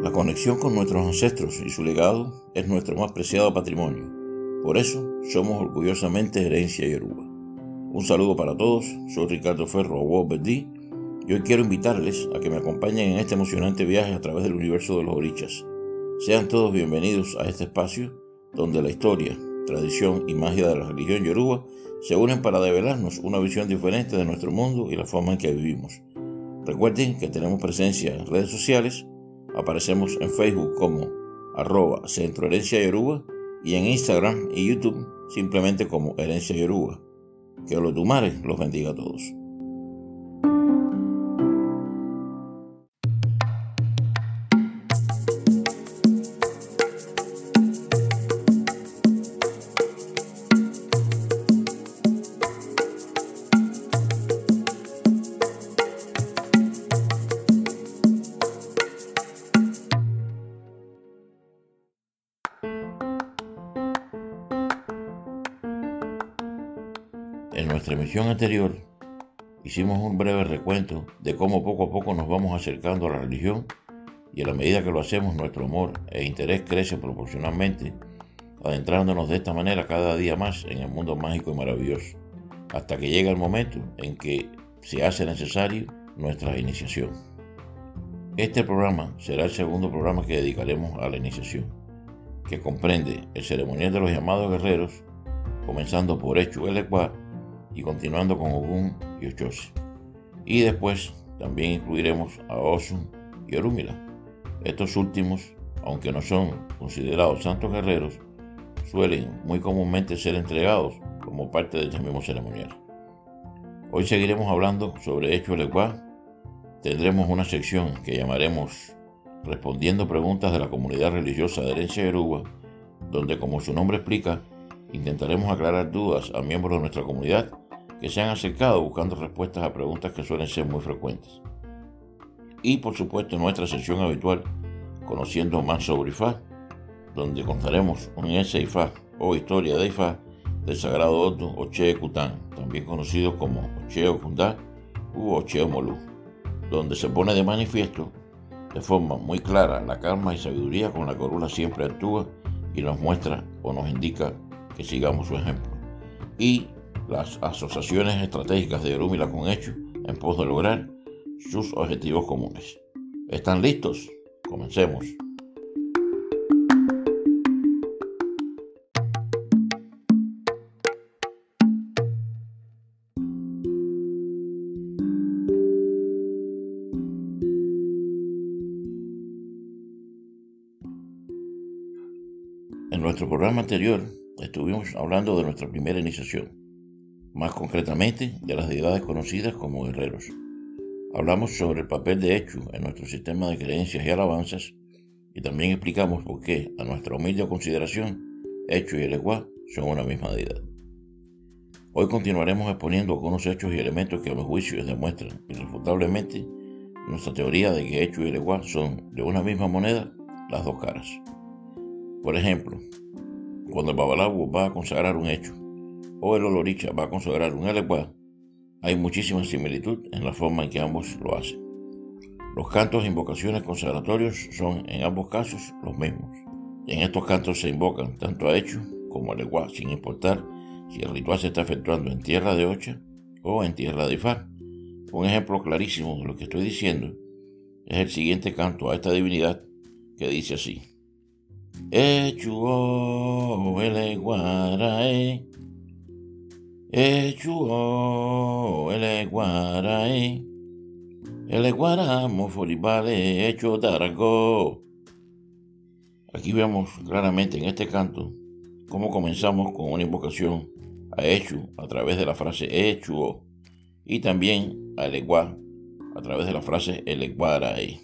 La conexión con nuestros ancestros y su legado es nuestro más preciado patrimonio. Por eso somos orgullosamente herencia yoruba. Un saludo para todos, soy Ricardo Ferro Wobedi y hoy quiero invitarles a que me acompañen en este emocionante viaje a través del universo de los orichas. Sean todos bienvenidos a este espacio donde la historia, tradición y magia de la religión yoruba se unen para develarnos una visión diferente de nuestro mundo y la forma en que vivimos. Recuerden que tenemos presencia en redes sociales, aparecemos en Facebook como arroba Centro Herencia y en Instagram y YouTube simplemente como Herencia Yoruba. Que los Dumares los bendiga a todos. Anterior hicimos un breve recuento de cómo poco a poco nos vamos acercando a la religión y a la medida que lo hacemos nuestro amor e interés crece proporcionalmente, adentrándonos de esta manera cada día más en el mundo mágico y maravilloso, hasta que llega el momento en que se hace necesario nuestra iniciación. Este programa será el segundo programa que dedicaremos a la iniciación, que comprende el ceremonial de los llamados guerreros, comenzando por Echu Elecuá y continuando con Ogun y Ochosi. Y después también incluiremos a Osun y Orúmila. Estos últimos, aunque no son considerados santos guerreros, suelen muy comúnmente ser entregados como parte de este mismo ceremonial. Hoy seguiremos hablando sobre Hecho Elecuá. Tendremos una sección que llamaremos Respondiendo preguntas de la comunidad religiosa de herencia Yoruba, donde como su nombre explica, intentaremos aclarar dudas a miembros de nuestra comunidad que se han acercado buscando respuestas a preguntas que suelen ser muy frecuentes. Y por supuesto nuestra sesión habitual, conociendo más sobre Ifá, donde contaremos un ese Ifá o historia de Ifá del sagrado Oto Oche Kután, también conocido como Oche Okundá u Oche Molú, donde se pone de manifiesto de forma muy clara la calma y sabiduría con la corula siempre actúa y nos muestra o nos indica que sigamos su ejemplo. Y las asociaciones estratégicas de Orúmila con Hecho en pos de lograr sus objetivos comunes. ¿Están listos? Comencemos. En nuestro programa anterior estuvimos hablando de nuestra primera iniciación, más concretamente de las deidades conocidas como guerreros. Hablamos sobre el papel de Echu en nuestro sistema de creencias y alabanzas y también explicamos por qué, a nuestra humilde consideración, Echu y el son una misma deidad. Hoy continuaremos exponiendo algunos hechos y elementos que a los juicios demuestran irrefutablemente nuestra teoría de que Echu y el son de una misma moneda las dos caras. Por ejemplo, cuando el Babalabu va a consagrar un hecho o el Oloricha va a consagrar un Eleguá, hay muchísima similitud en la forma en que ambos lo hacen. Los cantos e invocaciones consagratorios son en ambos casos los mismos. En estos cantos se invocan tanto a Hecho como a Leguá, sin importar si el ritual se está efectuando en tierra de Ocha o en tierra de Ifá. Un ejemplo clarísimo de lo que estoy diciendo es el siguiente canto a esta divinidad que dice así. Echuo ele guarae. Echuo ele guarae. Ele guaramo foribale hecho darago. Aquí vemos claramente en este canto cómo comenzamos con una invocación a Echu a través de la frase Echuo y también a Eleguá a través de la frase Eleguarae.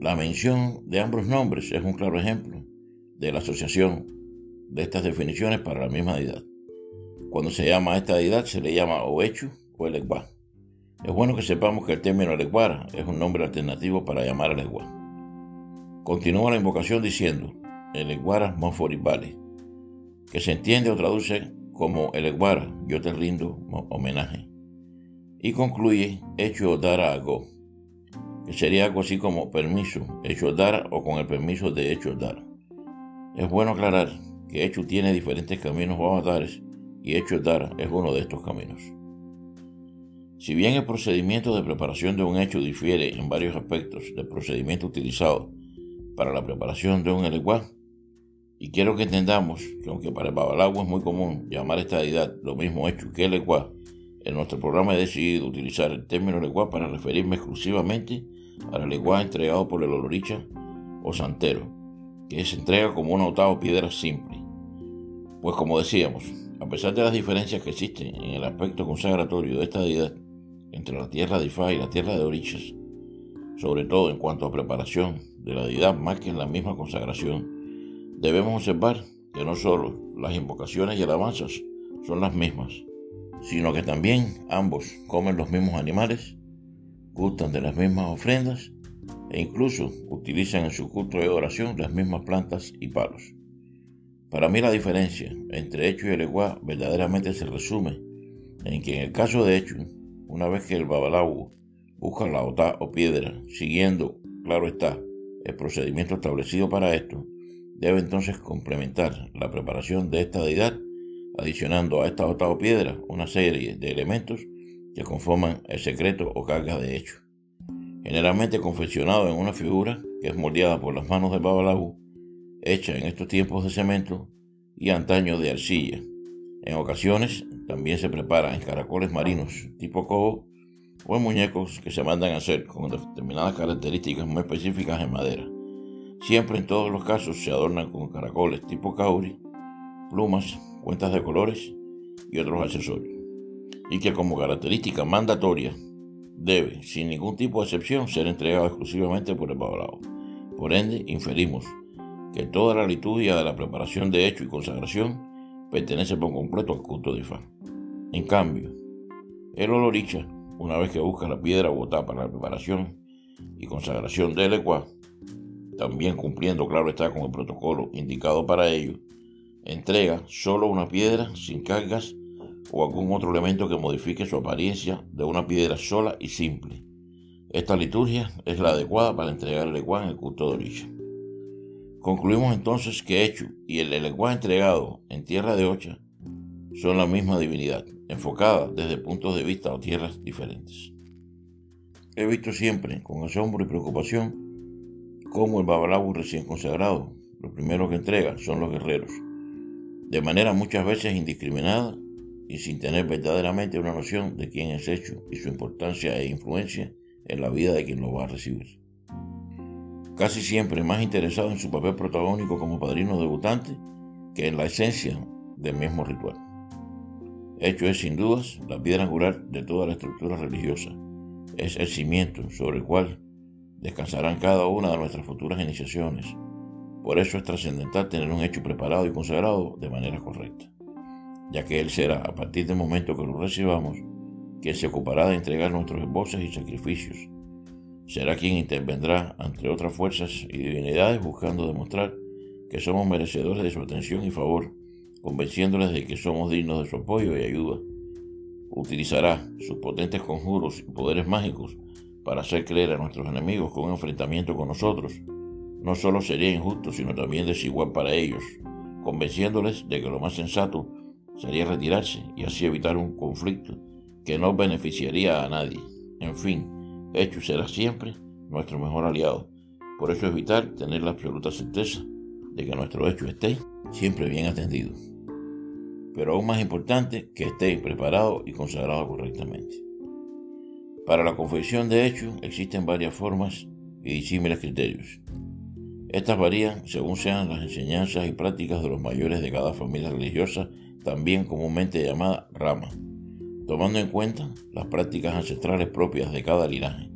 La mención de ambos nombres es un claro ejemplo de la asociación de estas definiciones para la misma deidad. Cuando se llama a esta deidad se le llama o Echu o Eleguá. Es bueno que sepamos que el término Eleguara es un nombre alternativo para llamar a Eleguá. Continúa la invocación diciendo Eleguara Monforibale, que se entiende o traduce como Eleguara, yo te rindo homenaje. Y concluye Echu Dara Ago, que sería algo así como permiso, hecho dar o con el permiso de hecho dar. Es bueno aclarar que hecho tiene diferentes caminos o avatares y hecho dar es uno de estos caminos. Si bien el procedimiento de preparación de un hecho difiere en varios aspectos del procedimiento utilizado para la preparación de un eleguá, y quiero que entendamos que aunque para el babalagua es muy común llamar esta deidad lo mismo hecho que eleguá, en nuestro programa he decidido utilizar el término eleguá para referirme exclusivamente al eleguá entregado por el oloricha o santero, se entrega como una octava piedra simple. Pues como decíamos, a pesar de las diferencias que existen en el aspecto consagratorio de esta deidad entre la tierra de Ifá y la tierra de Orichas, sobre todo en cuanto a preparación de la deidad más que en la misma consagración, debemos observar que no solo las invocaciones y alabanzas son las mismas, sino que también ambos comen los mismos animales, gustan de las mismas ofrendas e incluso utilizan en su culto de oración las mismas plantas y palos. Para mí la diferencia entre Hecho y el Eguá verdaderamente se resume en que en el caso de Hecho, una vez que el Babalau busca la ota o piedra, siguiendo, claro está, el procedimiento establecido para esto, debe entonces complementar la preparación de esta deidad, adicionando a esta ota o piedra una serie de elementos que conforman el secreto o carga de hecho. Generalmente confeccionado en una figura que es moldeada por las manos del Babalau, hecha en estos tiempos de cemento y antaño de arcilla. En ocasiones también se prepara en caracoles marinos tipo cobo o en muñecos que se mandan a hacer con determinadas características muy específicas en madera. Siempre en todos los casos se adornan con caracoles tipo cauri, plumas, cuentas de colores y otros accesorios. Y que como característica mandatoria debe, sin ningún tipo de excepción, ser entregado exclusivamente por el babalao. Por ende, inferimos que toda la liturgia de la preparación de hecho y consagración pertenece por completo al culto de Ifá. En cambio, el oloricha, una vez que busca la piedra botada para la preparación y consagración del ecuá, también cumpliendo, claro está, con el protocolo indicado para ello, entrega solo una piedra sin cargas o algún otro elemento que modifique su apariencia de una piedra sola y simple. Esta liturgia es la adecuada para entregar el ecuá en el culto de Orisha. Concluimos entonces que Hecho y el Eleguá entregado en tierra de Ocha son la misma divinidad, enfocada desde puntos de vista o tierras diferentes. He visto siempre, con asombro y preocupación, cómo el Babalabu recién consagrado, lo primero que entrega son los guerreros, de manera muchas veces indiscriminada y sin tener verdaderamente una noción de quién es hecho y su importancia e influencia en la vida de quien lo va a recibir. Casi siempre más interesado en su papel protagónico como padrino debutante que en la esencia del mismo ritual. Hecho es sin dudas la piedra angular de toda la estructura religiosa. Es el cimiento sobre el cual descansarán cada una de nuestras futuras iniciaciones. Por eso es trascendental tener un hecho preparado y consagrado de manera correcta, ya que Él será, a partir del momento que lo recibamos, quien se ocupará de entregar nuestros esbozos y sacrificios. Será quien intervendrá entre otras fuerzas y divinidades buscando demostrar que somos merecedores de su atención y favor, convenciéndoles de que somos dignos de su apoyo y ayuda. Utilizará sus potentes conjuros y poderes mágicos para hacer creer a nuestros enemigos que un enfrentamiento con nosotros no solo sería injusto, sino también desigual para ellos, convenciéndoles de que lo más sensato sería retirarse y así evitar un conflicto que no beneficiaría a nadie. En fin, hecho será siempre nuestro mejor aliado. Por eso es vital tener la absoluta certeza de que nuestro hecho esté siempre bien atendido. Pero aún más importante, que esté preparado y consagrado correctamente. Para la confección de hecho existen varias formas y disímiles criterios. Estas varían según sean las enseñanzas y prácticas de los mayores de cada familia religiosa, también comúnmente llamada rama, tomando en cuenta las prácticas ancestrales propias de cada linaje.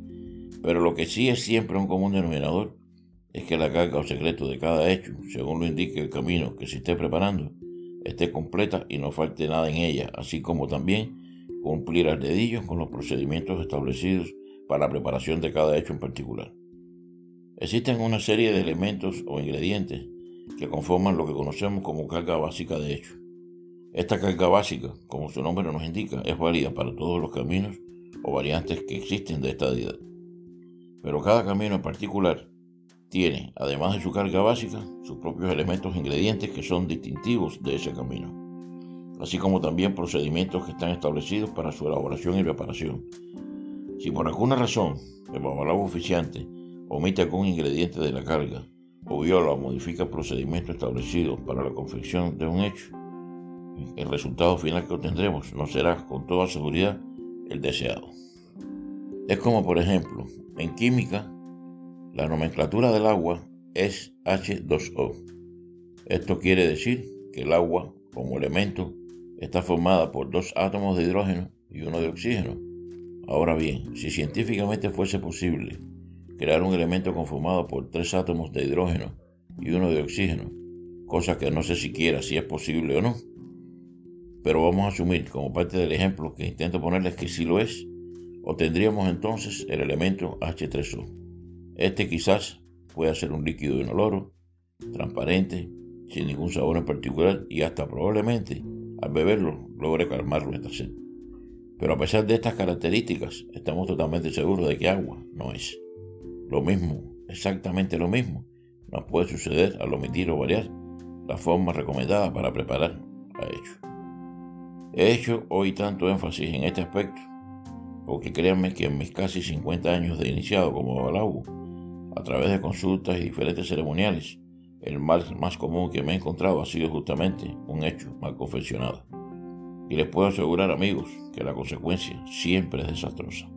Pero lo que sí es siempre un común denominador es que la carga o secreto de cada hecho, según lo indique el camino que se esté preparando, esté completa y no falte nada en ella, así como también cumplir al dedillo con los procedimientos establecidos para la preparación de cada hecho en particular. Existen una serie de elementos o ingredientes que conforman lo que conocemos como carga básica de hecho. Esta carga básica, como su nombre nos indica, es válida para todos los caminos o variantes que existen de esta deidad. Pero cada camino en particular tiene, además de su carga básica, sus propios elementos e ingredientes que son distintivos de ese camino, así como también procedimientos que están establecidos para su elaboración y preparación. Si por alguna razón el babalao oficiante omite algún ingrediente de la carga o viola o modifica el procedimiento establecido para la confección de un hecho, el resultado final que obtendremos no será con toda seguridad el deseado. Es como por ejemplo, en química, la nomenclatura del agua es H2O. Esto quiere decir que el agua, como elemento, está formada por dos átomos de hidrógeno y uno de oxígeno. Ahora bien, si científicamente fuese posible crear un elemento conformado por tres átomos de hidrógeno y uno de oxígeno, cosa que no sé siquiera si es posible o no, pero vamos a asumir como parte del ejemplo que intento ponerles que sí lo es, obtendríamos entonces el elemento H3O. Este quizás pueda ser un líquido inoloro, transparente, sin ningún sabor en particular y hasta probablemente al beberlo logre calmar nuestra sed. Pero a pesar de estas características, estamos totalmente seguros de que agua no es. Lo mismo, exactamente lo mismo, nos puede suceder al omitir o variar la forma recomendada para preparar la hecho. He hecho hoy tanto énfasis en este aspecto, porque créanme que en mis casi 50 años de iniciado como balagua, a través de consultas y diferentes ceremoniales, el mal más común que me he encontrado ha sido justamente un hecho mal confeccionado. Y les puedo asegurar, amigos, que la consecuencia siempre es desastrosa.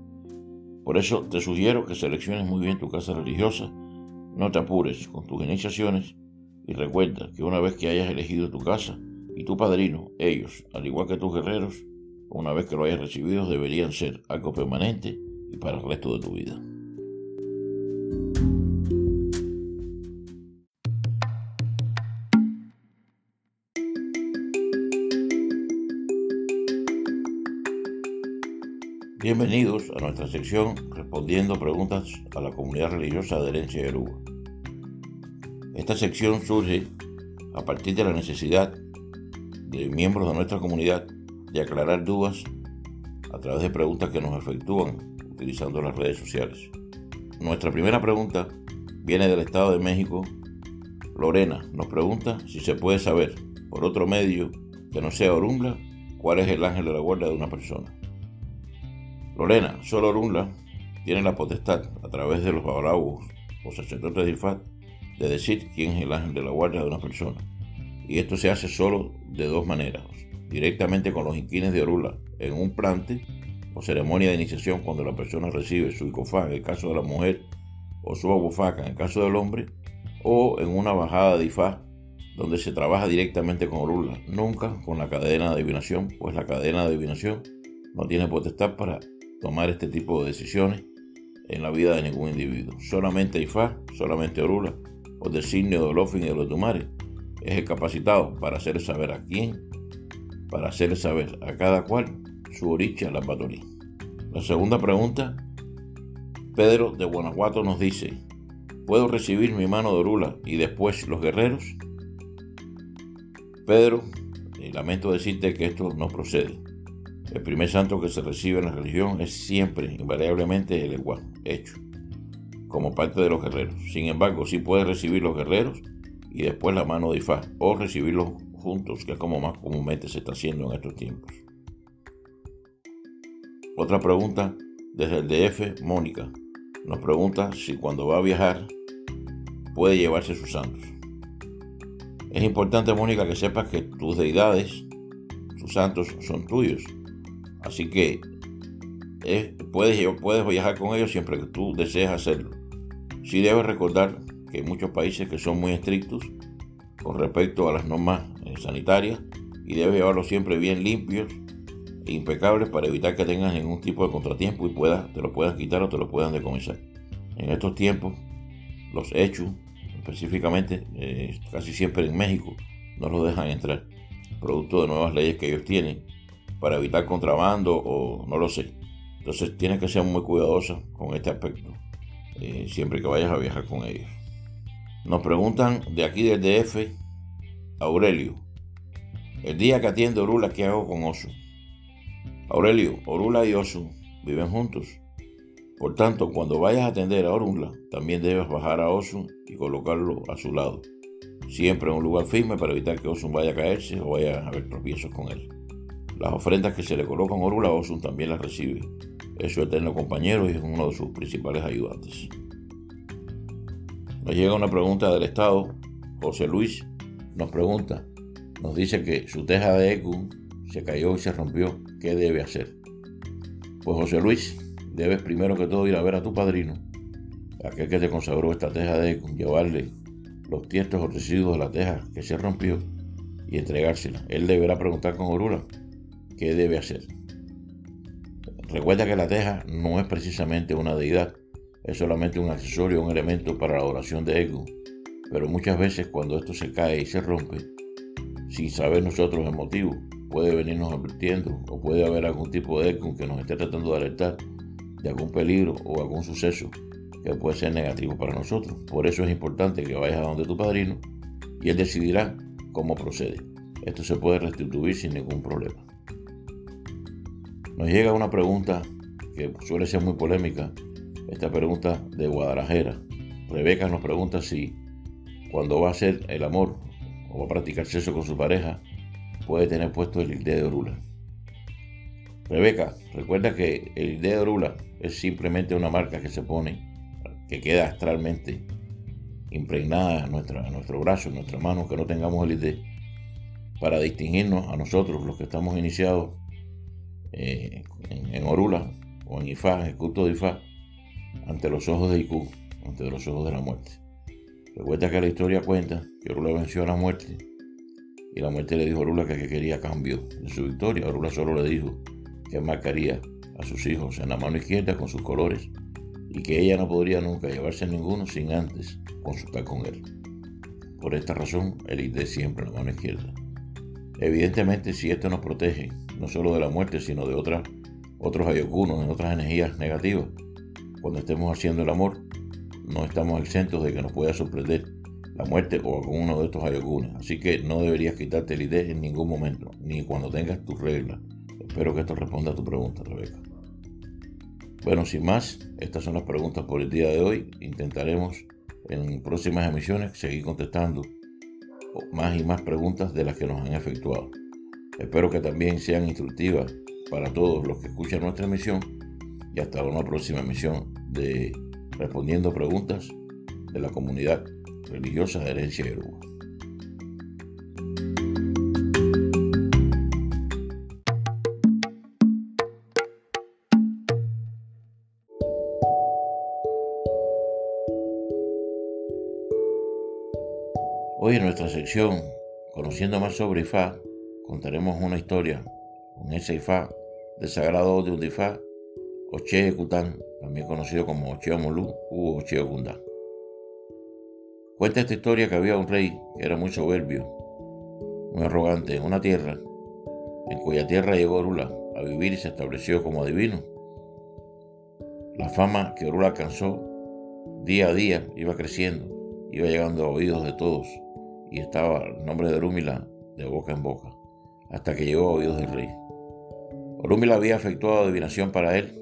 Por eso te sugiero que selecciones muy bien tu casa religiosa, no te apures con tus iniciaciones y recuerda que una vez que hayas elegido tu casa y tu padrino, ellos, al igual que tus guerreros, una vez que lo hayas recibido, deberían ser algo permanente y para el resto de tu vida. Bienvenidos a nuestra sección respondiendo preguntas a la comunidad religiosa de herencia de Aruba. Esta sección surge a partir de la necesidad de miembros de nuestra comunidad de aclarar dudas a través de preguntas que nos efectúan utilizando las redes sociales. Nuestra primera pregunta viene del Estado de México. Lorena nos pregunta si se puede saber por otro medio que no sea Orunla cuál es el ángel de la guarda de una persona. Lorena, solo Orunla, tiene la potestad, a través de los babalawos o sacerdotes de Ifat, de decir quién es el ángel de la guardia de una persona. Y esto se hace solo de dos maneras. Directamente con los inquines de Orula en un plante o ceremonia de iniciación cuando la persona recibe su icofá en el caso de la mujer o su abufaca en el caso del hombre, o en una bajada de Ifá donde se trabaja directamente con Orula, nunca con la cadena de adivinación, pues la cadena de adivinación no tiene potestad para tomar este tipo de decisiones en la vida de ningún individuo. Solamente Ifá, solamente Orula o designio de Olofin y de los Tumares es el capacitado para hacer saber a quién, para hacer saber a cada cual su origen la batorí. La segunda pregunta, Pedro de Guanajuato nos dice, ¿puedo recibir mi mano de Orula y después los guerreros? Pedro, eh, lamento decirte que esto no procede. El primer santo que se recibe en la religión es siempre, invariablemente, el igual, hecho, como parte de los guerreros. Sin embargo, sí puede recibir los guerreros y después la mano de Ifá, o recibirlos juntos, que es como más comúnmente se está haciendo en estos tiempos. Otra pregunta desde el DF, Mónica, nos pregunta si cuando va a viajar puede llevarse sus santos. Es importante, Mónica, que sepas que tus deidades, sus santos, son tuyos Así que puedes, puedes viajar con ellos siempre que tú desees hacerlo. Sí debes recordar que hay muchos países que son muy estrictos con respecto a las normas eh, sanitarias y debes llevarlos siempre bien limpios e impecables para evitar que tengas ningún tipo de contratiempo y puedas, te lo puedan quitar o te lo puedan decomisar. En estos tiempos, los hechos, específicamente eh, casi siempre en México, no los dejan entrar, producto de nuevas leyes que ellos tienen para evitar contrabando o no lo sé. Entonces tienes que ser muy cuidadoso con este aspecto, eh, siempre que vayas a viajar con ellos. Nos preguntan de aquí del DF, Aurelio, el día que atiende Orula, ¿qué hago con Oso? Aurelio, Orula y Oso viven juntos. Por tanto, cuando vayas a atender a Orunla, también debes bajar a Osun y colocarlo a su lado, siempre en un lugar firme para evitar que Osun vaya a caerse o vaya a haber tropiezos con él. Las ofrendas que se le colocan a Orula Osun también las recibe. Es su eterno compañero y es uno de sus principales ayudantes. Nos llega una pregunta del Estado. José Luis nos pregunta, nos dice que su teja de ECU se cayó y se rompió. ¿Qué debe hacer? Pues José Luis, debes primero que todo ir a ver a tu padrino, aquel que te consagró esta teja de ECU, llevarle los tiestos o residuos de la teja que se rompió y entregársela. Él deberá preguntar con Orula debe hacer. Recuerda que la teja no es precisamente una deidad, es solamente un accesorio, un elemento para la oración de ego. Pero muchas veces cuando esto se cae y se rompe, sin saber nosotros el motivo, puede venirnos advirtiendo o puede haber algún tipo de eco que nos esté tratando de alertar de algún peligro o algún suceso que puede ser negativo para nosotros. Por eso es importante que vayas a donde tu padrino y él decidirá cómo procede. Esto se puede restituir sin ningún problema. Nos llega una pregunta que suele ser muy polémica, esta pregunta de Guadalajara. Rebeca nos pregunta si cuando va a hacer el amor o va a practicar sexo con su pareja, puede tener puesto el ILDE de Orula. Rebeca, recuerda que el ILDE de Orula es simplemente una marca que se pone, que queda astralmente impregnada en, nuestro brazo, en nuestra mano, que no tengamos el ILDE, para distinguirnos a nosotros, los que estamos iniciados eh, en, Orula o en Ifá, el culto de Ifá, ante los ojos de Iku, ante los ojos de la muerte. Recuerda que la historia cuenta que Orula venció a la muerte y la muerte le dijo a Orula que, quería cambio de su victoria. Orula solo le dijo que marcaría a sus hijos en la mano izquierda con sus colores y que ella no podría nunca llevarse ninguno sin antes consultar con él. Por esta razón, él iré siempre en la mano izquierda. Evidentemente, si esto nos protege no solo de la muerte, sino de otras, otros ayokunos, de otras energías negativas, cuando estemos haciendo el amor, no estamos exentos de que nos pueda sorprender la muerte o alguno de estos ayokunes. Así que no deberías quitarte la idea en ningún momento, ni cuando tengas tus reglas. Espero que esto responda a tu pregunta, Rebeca. Bueno, sin más, estas son las preguntas por el día de hoy. Intentaremos en próximas emisiones seguir contestando más y más preguntas de las que nos han efectuado. Espero que también sean instructivas para todos los que escuchan nuestra emisión y hasta una próxima emisión de Respondiendo Preguntas de la comunidad religiosa de herencia Yoruba. Hoy en nuestra sección Conociendo más sobre Ifá, contaremos una historia, un ese Ifá del de Undifá, Oche Kután, también conocido como Oche Omolú u Oche Ogundá. Cuenta esta historia que había un rey que era muy soberbio, muy arrogante en una tierra, en cuya tierra llegó Orula a vivir y se estableció como adivino. La fama que Orula alcanzó día a día iba creciendo, iba llegando a oídos de todos y estaba el nombre de Orúmila de boca en boca, hasta que llegó a oídos del rey. Orúmila había efectuado adivinación para él,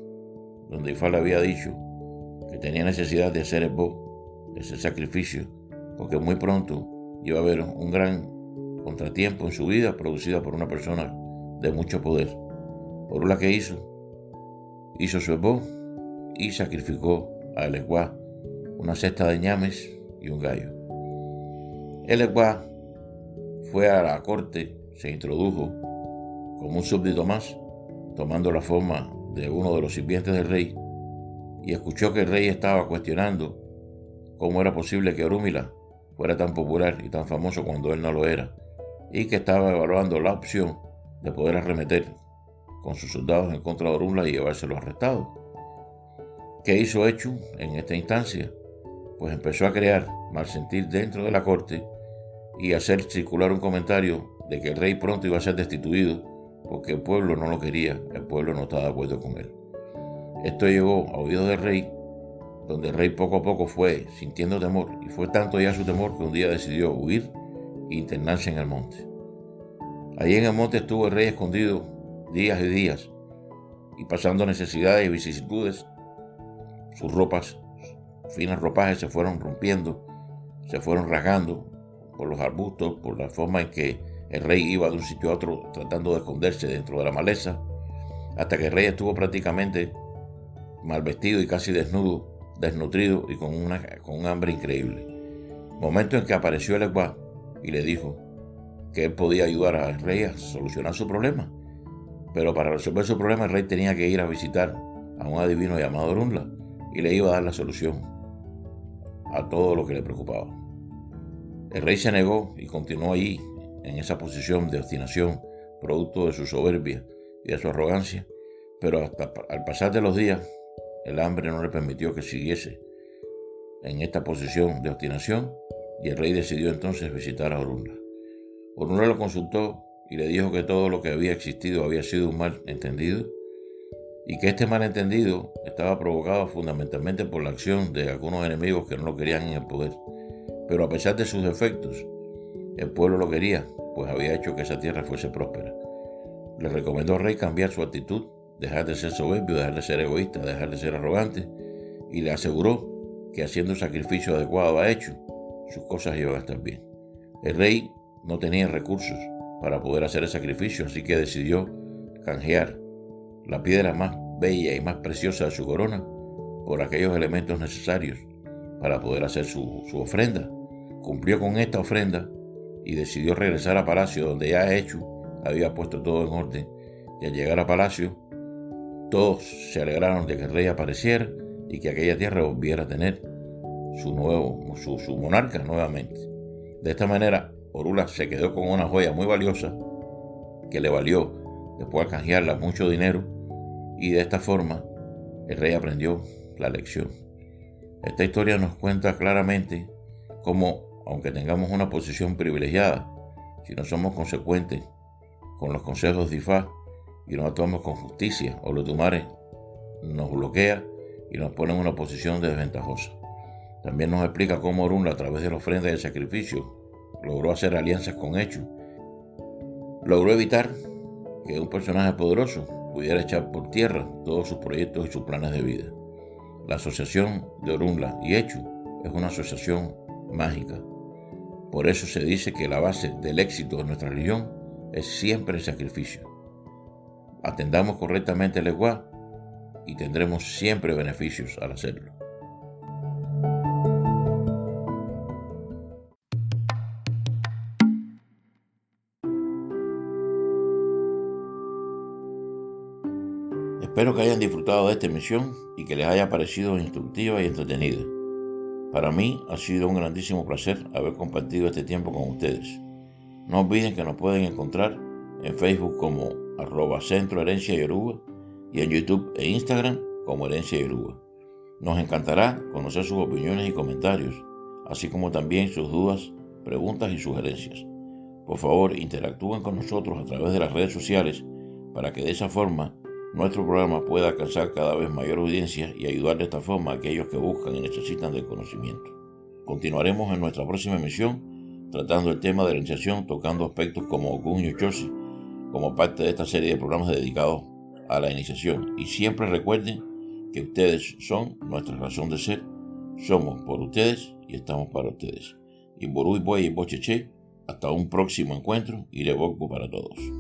donde Ifá le había dicho que tenía necesidad de hacer el de hacer sacrificio, porque muy pronto iba a haber un gran contratiempo en su vida producida por una persona de mucho poder. Orula que hizo, hizo su esbo y sacrificó a Eleguá una cesta de ñames y un gallo. El fue a la corte, se introdujo como un súbdito más, tomando la forma de uno de los sirvientes del rey, y escuchó que el rey estaba cuestionando cómo era posible que Orúmila fuera tan popular y tan famoso cuando él no lo era, y que estaba evaluando la opción de poder arremeter con sus soldados en contra de Orúmila y llevárselo arrestado. ¿Qué hizo Hechu en esta instancia? Pues empezó a crear mal sentir dentro de la corte y hacer circular un comentario de que el rey pronto iba a ser destituido porque el pueblo no lo quería, el pueblo no estaba de acuerdo con él. Esto llegó a oídos del rey, donde el rey poco a poco fue sintiendo temor, y fue tanto ya su temor que un día decidió huir e internarse en el monte. Allí en el monte estuvo el rey escondido días y días, y pasando necesidades y vicisitudes sus ropas, finas ropajes se fueron rompiendo, se fueron rasgando por los arbustos, por la forma en que el rey iba de un sitio a otro tratando de esconderse dentro de la maleza, hasta que el rey estuvo prácticamente mal vestido y casi desnudo, desnutrido y con, una, con un hambre increíble. Momento en que apareció el Eguá y le dijo que él podía ayudar al rey a solucionar su problema. Pero para resolver su problema el rey tenía que ir a visitar a un adivino llamado Orunla y le iba a dar la solución a todo lo que le preocupaba. El rey se negó y continuó allí, en esa posición de obstinación, producto de su soberbia y de su arrogancia, pero hasta al pasar de los días, el hambre no le permitió que siguiese en esta posición de obstinación y el rey decidió entonces visitar a Orunla. Orunla lo consultó y le dijo que todo lo que había existido había sido un mal entendido y que este malentendido estaba provocado fundamentalmente por la acción de algunos enemigos que no lo querían en el poder. Pero a pesar de sus defectos, el pueblo lo quería, pues había hecho que esa tierra fuese próspera. Le recomendó al rey cambiar su actitud, dejar de ser soberbio, dejar de ser egoísta, dejar de ser arrogante, y le aseguró que haciendo el sacrificio adecuado a hecho, sus cosas iban a estar bien. El rey no tenía recursos para poder hacer el sacrificio, así que decidió canjear la piedra más bella y más preciosa de su corona por aquellos elementos necesarios para poder hacer su, ofrenda. Cumplió con esta ofrenda y decidió regresar a palacio donde ya hecho había puesto todo en orden. Y al llegar a palacio, todos se alegraron de que el rey apareciera y que aquella tierra volviera a tener su nuevo, su, su monarca nuevamente. De esta manera, Orula se quedó con una joya muy valiosa que le valió después de canjearla mucho dinero y de esta forma el rey aprendió la lección. Esta historia nos cuenta claramente cómo, aunque tengamos una posición privilegiada, si no somos consecuentes con los consejos de Ifá y no actuamos con justicia o los tumares, nos bloquea y nos pone en una posición desventajosa. También nos explica cómo Orunla, a través de la ofrenda y el sacrificio, logró hacer alianzas con Hecho. Logró evitar que un personaje poderoso pudiera echar por tierra todos sus proyectos y sus planes de vida. La asociación de Orunla y Echu es una asociación mágica. Por eso se dice que la base del éxito de nuestra religión es siempre el sacrificio. Atendamos correctamente el Eguá y tendremos siempre beneficios al hacerlo. Espero que hayan disfrutado de esta emisión y que les haya parecido instructiva y entretenida. Para mí ha sido un grandísimo placer haber compartido este tiempo con ustedes. No olviden que nos pueden encontrar en Facebook como arroba y en YouTube e Instagram como Herencia Yoruba. Nos encantará conocer sus opiniones y comentarios, así como también sus dudas, preguntas y sugerencias. Por favor, interactúen con nosotros a través de las redes sociales para que de esa forma nuestro programa pueda alcanzar cada vez mayor audiencia y ayudar de esta forma a aquellos que buscan y necesitan del conocimiento. Continuaremos en nuestra próxima emisión tratando el tema de la iniciación, tocando aspectos como Okun y Choshi, como parte de esta serie de programas dedicados a la iniciación. Y siempre recuerden que ustedes son nuestra razón de ser, somos por ustedes y estamos para ustedes. Y Ború y Boy y Bocheche, hasta un próximo encuentro y le para todos.